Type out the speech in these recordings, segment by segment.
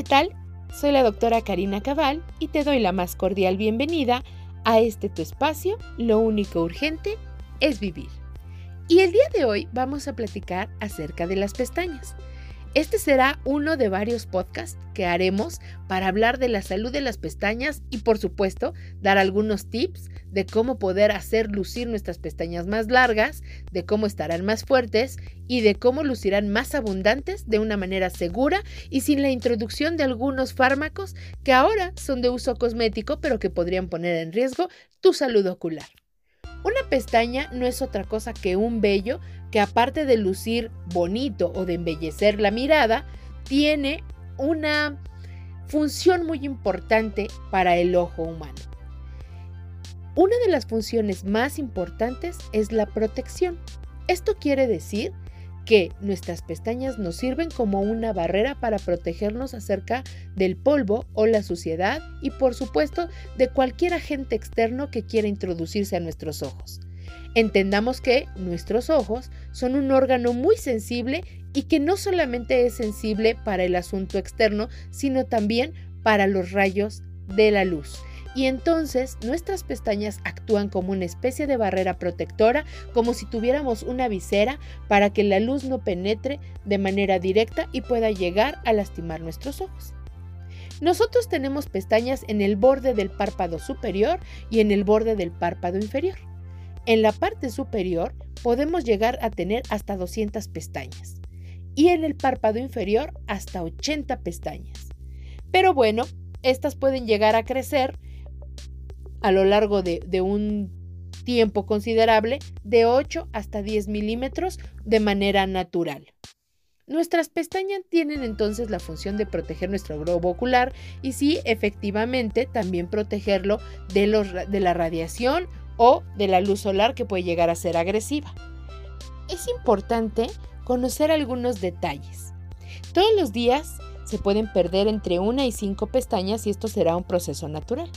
¿qué tal? Soy la doctora Karina Cabal y te doy la más cordial bienvenida a este tu espacio, Lo único urgente es vivir. Y el día de hoy vamos a platicar acerca de las pestañas. Este será uno de varios podcasts que haremos para hablar de la salud de las pestañas y por supuesto dar algunos tips de cómo poder hacer lucir nuestras pestañas más largas, de cómo estarán más fuertes y de cómo lucirán más abundantes de una manera segura y sin la introducción de algunos fármacos que ahora son de uso cosmético pero que podrían poner en riesgo tu salud ocular. Una pestaña no es otra cosa que un vello que aparte de lucir bonito o de embellecer la mirada, tiene una función muy importante para el ojo humano. Una de las funciones más importantes es la protección. Esto quiere decir que nuestras pestañas nos sirven como una barrera para protegernos acerca del polvo o la suciedad y por supuesto de cualquier agente externo que quiera introducirse a nuestros ojos. Entendamos que nuestros ojos son un órgano muy sensible y que no solamente es sensible para el asunto externo, sino también para los rayos de la luz y entonces nuestras pestañas actúan como una especie de barrera protectora, como si tuviéramos una visera para que la luz no penetre de manera directa y pueda llegar a lastimar nuestros ojos. Nosotros tenemos pestañas en el borde del párpado superior y en el borde del párpado inferior. En la parte superior podemos llegar a tener hasta 200 pestañas y en el párpado inferior hasta 80 pestañas. Pero bueno, estas pueden llegar a crecer a lo largo de, un tiempo considerable de 8 hasta 10 milímetros de manera natural. Nuestras pestañas tienen entonces la función de proteger nuestro globo ocular y sí, efectivamente, también protegerlo de, de la radiación o de la luz solar que puede llegar a ser agresiva. Es importante conocer algunos detalles. Todos los días se pueden perder entre una y cinco pestañas y esto será un proceso natural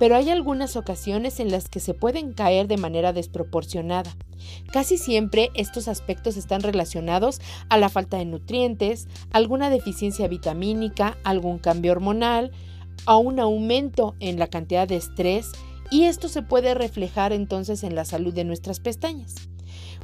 pero hay algunas ocasiones en las que se pueden caer de manera desproporcionada. Casi siempre estos aspectos están relacionados a la falta de nutrientes, alguna deficiencia vitamínica, algún cambio hormonal, a un aumento en la cantidad de estrés y esto se puede reflejar entonces en la salud de nuestras pestañas.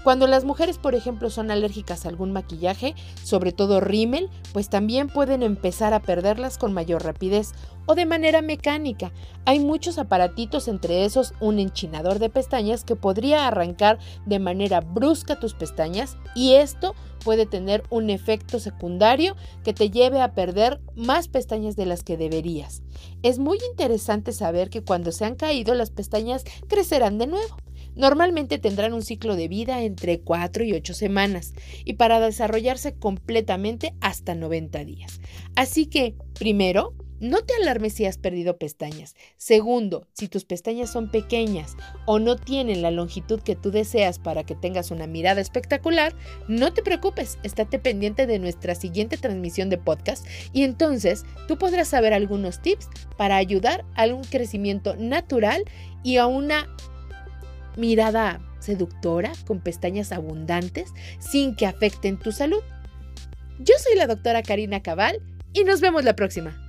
Cuando las mujeres, por ejemplo, son alérgicas a algún maquillaje, sobre todo rímel, pues también pueden empezar a perderlas con mayor rapidez o de manera mecánica. Hay muchos aparatitos, entre esos un enchinador de pestañas que podría arrancar de manera brusca tus pestañas y esto puede tener un efecto secundario que te lleve a perder más pestañas de las que deberías. Es muy interesante saber que cuando se han caído las pestañas crecerán de nuevo. Normalmente tendrán un ciclo de vida entre 4 y 8 semanas y para desarrollarse completamente hasta 90 días. Así que, primero, no te alarmes si has perdido pestañas. Segundo, si tus pestañas son pequeñas o no tienen la longitud que tú deseas para que tengas una mirada espectacular, no te preocupes, estate pendiente de nuestra siguiente transmisión de podcast y entonces tú podrás saber algunos tips para ayudar a un crecimiento natural y a una mirada seductora con pestañas abundantes sin que afecten tu salud. Yo soy la doctora Karina Cabal y nos vemos la próxima.